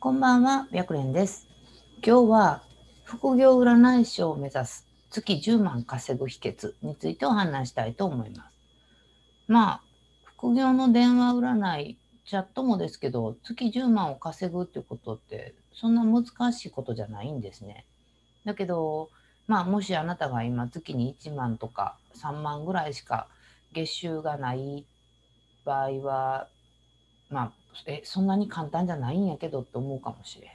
こんばんは、白蓮です。今日は副業占い師を目指す月10万稼ぐ秘訣についてお話したいと思います。まあ、副業の電話占い、チャットもですけど、月10万を稼ぐってことって、そんな難しいことじゃないんですね。だけど、まあ、もしあなたが今月に1万とか3万ぐらいしか月収がない場合は、まあ、え、そんなに簡単じゃないんやけどって思うかもしれ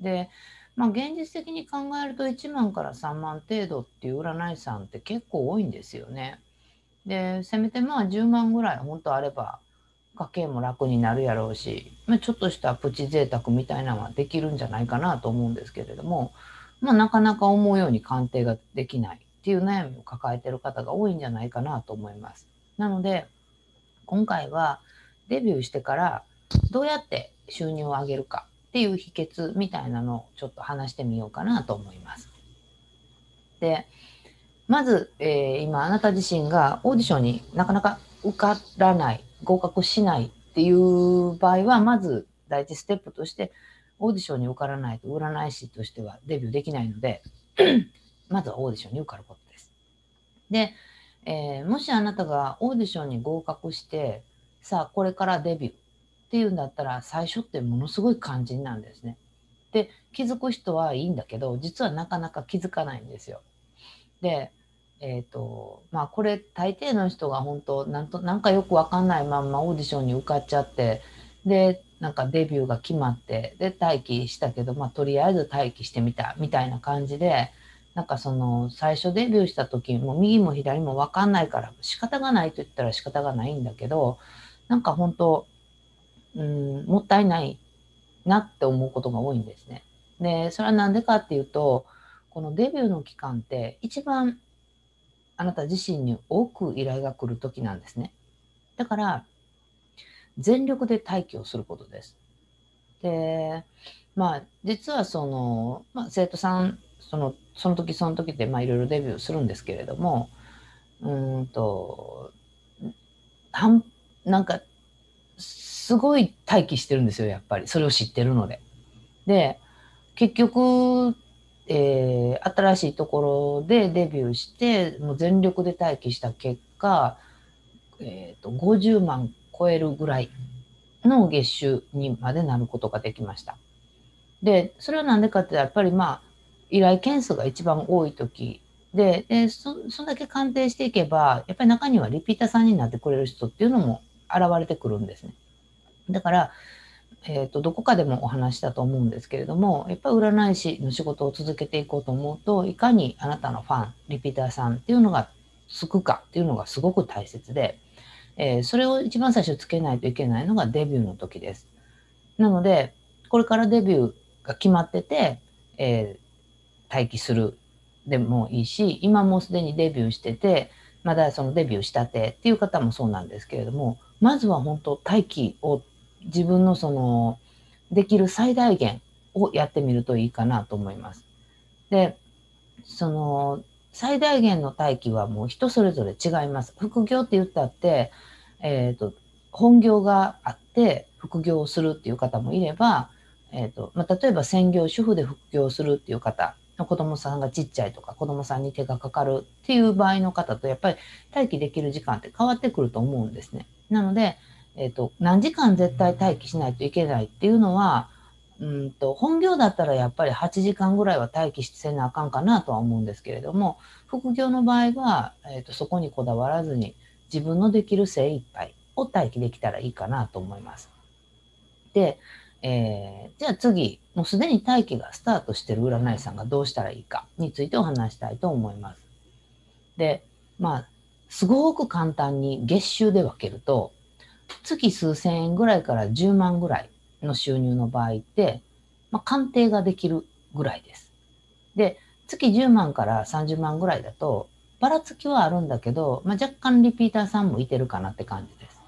ん。で、まあ現実的に考えると1万から3万程度っていう占い師さんって結構多いんですよね。で、せめてまあ10万ぐらい本当あれば家計も楽になるやろうし、まあ、ちょっとしたプチ贅沢みたいなのはできるんじゃないかなと思うんですけれども、まあなかなか思うように鑑定ができないっていう悩みを抱えてる方が多いんじゃないかなと思います。なので、今回はデビューしてからどうやって収入を上げるかっていう秘訣みたいなのをちょっと話してみようかなと思います。で、まず、えー今あなた自身がオーディションになかなか受からない、合格しないっていう場合は、まず第一ステップとして、オーディションに受からないと占い師としてはデビューできないので、まずはオーディションに受かることです。で、えーもしあなたがオーディションに合格して、さあこれからデビューっていうんだったら最初ってものすごい肝心なんですね。で気づく人はいいんだけど実はなかなか気づかないんですよ。でえっ、とまあこれ大抵の人が本当なんとなんかよくわかんないまんまオーディションに受かっちゃってでなんかデビューが決まってで待機したけどまあとりあえず待機してみたみたいな感じでなんかその最初デビューした時も右も左もわかんないから仕方がないと言ったら仕方がないんだけどなんか本当うん、もったいないなって思うことが多いんですね。で、それはなんでかっていうと、このデビューの期間って一番あなた自身に多く依頼が来る時なんですね。だから、全力で待機をすることです。で、まあ、実はその、まあ、生徒さん、その、その時その時で、まあ、いろいろデビューするんですけれども、うんと、はん、なんか、すごい待機してるんですよ、やっぱり。それを知ってるので。で、結局、えー新しいところでデビューして、もう全力で待機した結果、えーと、50万超えるぐらいの月収にまでなることができました。で、それはなんでかってやっぱりまあ、依頼件数が一番多い時で、でそそんだけ鑑定していけば、やっぱり中にはリピーターさんになってくれる人っていうのも現れてくるんですね。だから、えー、とどこかでもお話したと思うんですけれどもやっぱり占い師の仕事を続けていこうと思うといかにあなたのファンリピーターさんっていうのがつくかっていうのがすごく大切で、えーそれを一番最初つけないといけないのがデビューの時です。なのでこれからデビューが決まってて、えー待機するでもいいし今もうすでにデビューしててまだそのデビューしたてっていう方もそうなんですけれどもまずは本当待機を自分のそのできる最大限をやってみるといいかなと思います。で、その最大限の待機はもう人それぞれ違います。副業って言ったって、えっ、と、本業があって副業をするっていう方もいれば、えっ、と、まあ、例えば専業主婦で副業するっていう方の、子供さんがちっちゃいとか子供さんに手がかかるっていう場合の方とやっぱり待機できる時間って変わってくると思うんですね。なので、えっ、と、何時間絶対待機しないといけないっていうのは、うんと、本業だったらやっぱり8時間ぐらいは待機してなあかんかなとは思うんですけれども、副業の場合は、えっ、と、そこにこだわらずに自分のできる精一杯を待機できたらいいかなと思います。で、えーじゃあ次、もうすでに待機がスタートしてる占い師さんがどうしたらいいかについてお話したいと思います。で、まあ、すごく簡単に月収で分けると、月数千円ぐらいから10万ぐらいの収入の場合って、まあ、鑑定ができるぐらいです。で、月10万から30万ぐらいだと、ばらつきはあるんだけど、まあ、若干リピーターさんもいてるかなって感じです。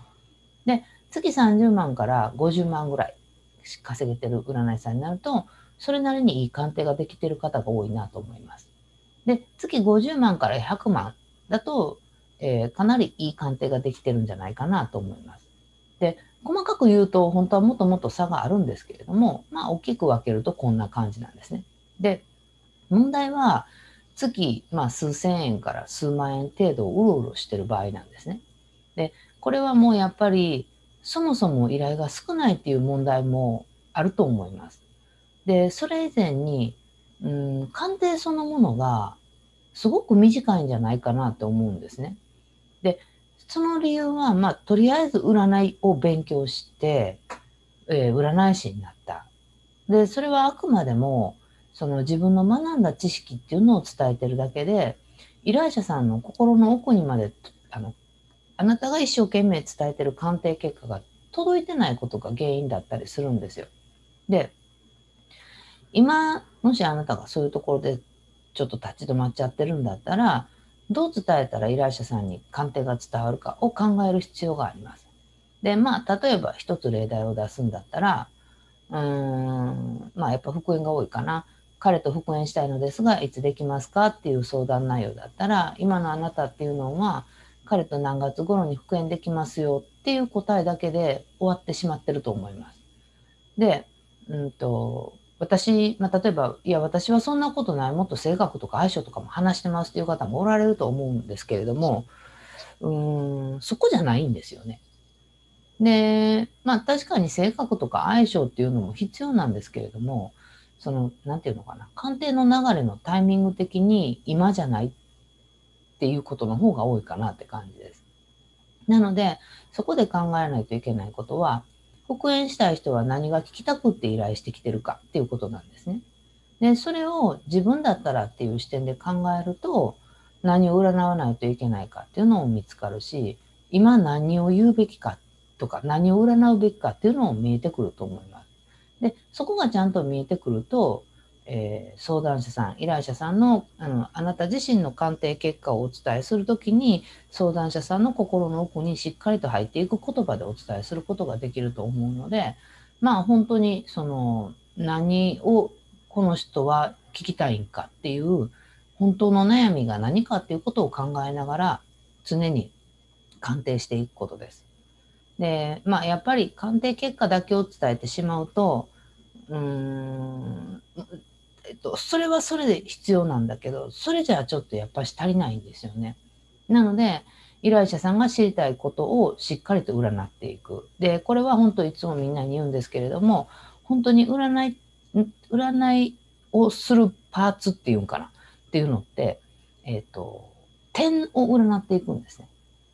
で、月30万から50万ぐらい稼げてる占い師さんになると、それなりにいい鑑定ができてる方が多いなと思います。で、月50万から100万だと、えーかなりいい鑑定ができてるんじゃないかなと思います。で、細かく言うと本当はもっともっと差があるんですけれども、まあ大きく分けるとこんな感じなんですね。で、問題は月、まあ、数千円から数万円程度をうろうろしてる場合なんですね。で、これはもうやっぱりそもそも依頼が少ないっていう問題もあると思います。で、それ以前に、うん、鑑定そのものがすごく短いんじゃないかなと思うんですね。で、その理由は、まあ、とりあえず占いを勉強して、えー、占い師になった。で、それはあくまでも、その自分の学んだ知識っていうのを伝えてるだけで、依頼者さんの心の奥にまで、あの、あなたが一生懸命伝えてる鑑定結果が届いてないことが原因だったりするんですよ。で、今、もしあなたがそういうところでちょっと立ち止まっちゃってるんだったら、どう伝えたら依頼者さんに鑑定が伝わるかを考える必要があります。で、まあ、例えば一つ例題を出すんだったら、うーん、まあ、やっぱ復縁が多いかな。彼と復縁したいのですが、いつできますかっていう相談内容だったら、今のあなたっていうのは、彼と何月頃に復縁できますよっていう答えだけで終わってしまってると思います。で、うんと、私、まあ、例えば、いや、私はそんなことない、もっと性格とか相性とかも話してますっていう方もおられると思うんですけれども、うん、そこじゃないんですよね。で、まあ確かに性格とか相性っていうのも必要なんですけれども、その、なんていうのかな、鑑定の流れのタイミング的に今じゃないっていうことの方が多いかなって感じです。なので、そこで考えないといけないことは、復縁したい人は何が聞きたくって依頼してきてるかっていうことなんですね。で、それを自分だったらっていう視点で考えると、何を占わないといけないかっていうのも見つかるし、今何を言うべきかとか、何を占うべきかっていうのも見えてくると思います。で、そこがちゃんと見えてくると、えー、相談者さん、依頼者さんのあのあなた自身の鑑定結果をお伝えするときに、相談者さんの心の奥にしっかりと入っていく言葉でお伝えすることができると思うので、まあ本当にその何をこの人は聞きたいんかっていう、本当の悩みが何かっていうことを考えながら常に鑑定していくことです。で、まあやっぱり鑑定結果だけを伝えてしまうと、うーん、えっと、それはそれで必要なんだけど、それじゃあちょっとやっぱし足りないんですよね。なので、依頼者さんが知りたいことをしっかりと占っていく。で、これは本当いつもみんなに言うんですけれども、本当に占い、占いをするパーツっていうんかなっていうのって、えっ、と、点を占っていくんですね。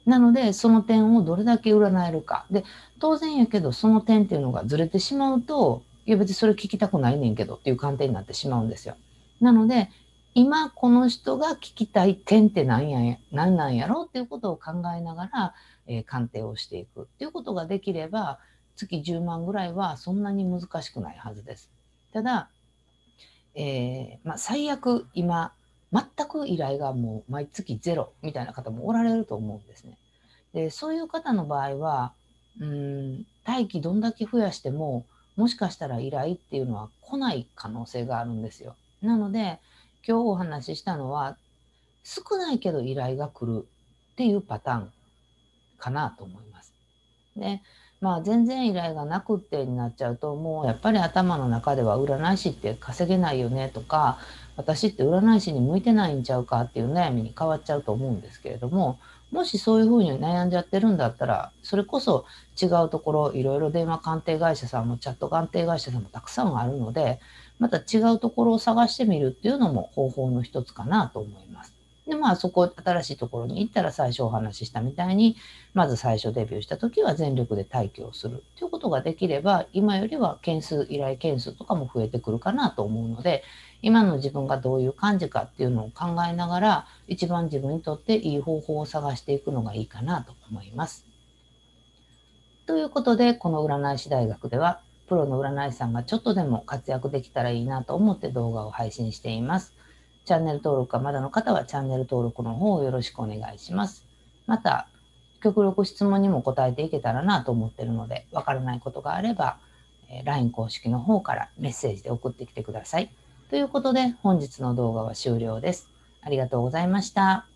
なので、その点をどれだけ占えるか。で、当然やけど、その点っていうのがずれてしまうと、いや別にそれ聞きたくないねんけどっていう観点になってしまうんですよ。なので、今この人が聞きたい点って何や何なんやろうっていうことを考えながら、えー、鑑定をしていくっていうことができれば、月10万ぐらいはそんなに難しくないはずです。ただ、えー、まあ、最悪今、全く依頼がもう毎月ゼロみたいな方もおられると思うんですね。で、そういう方の場合は、うん、待機どんだけ増やしても、もしかしたら依頼っていうのは来ない可能性があるんですよ。なので、今日お話ししたのは、少ないけど依頼が来るっていうパターンかなと思います。で、まあ全然依頼がなくってになっちゃうと、もうやっぱり頭の中では占い師って稼げないよねとか、私って占い師に向いてないんちゃうかっていう悩みに変わっちゃうと思うんですけれども、もしそういうふうに悩んじゃってるんだったら、それこそ違うところ、いろいろ電話鑑定会社さんもチャット鑑定会社さんもたくさんあるので、また違うところを探してみるっていうのも方法の一つかなと思います。で、まあそこ、新しいところに行ったら最初お話ししたみたいに、まず最初デビューした時は全力で待機をするということができれば、今よりは件数、依頼件数とかも増えてくるかなと思うので、今の自分がどういう感じかっていうのを考えながら、一番自分にとっていい方法を探していくのがいいかなと思います。ということで、この占い師大学では、プロの占い師さんがちょっとでも活躍できたらいいなと思って動画を配信しています。チャンネル登録がまだの方はチャンネル登録の方をよろしくお願いします。また、極力質問にも答えていけたらなと思ってるので、わからないことがあれば、LINE 公式の方からメッセージで送ってきてください。ということで本日の動画は終了です。ありがとうございました。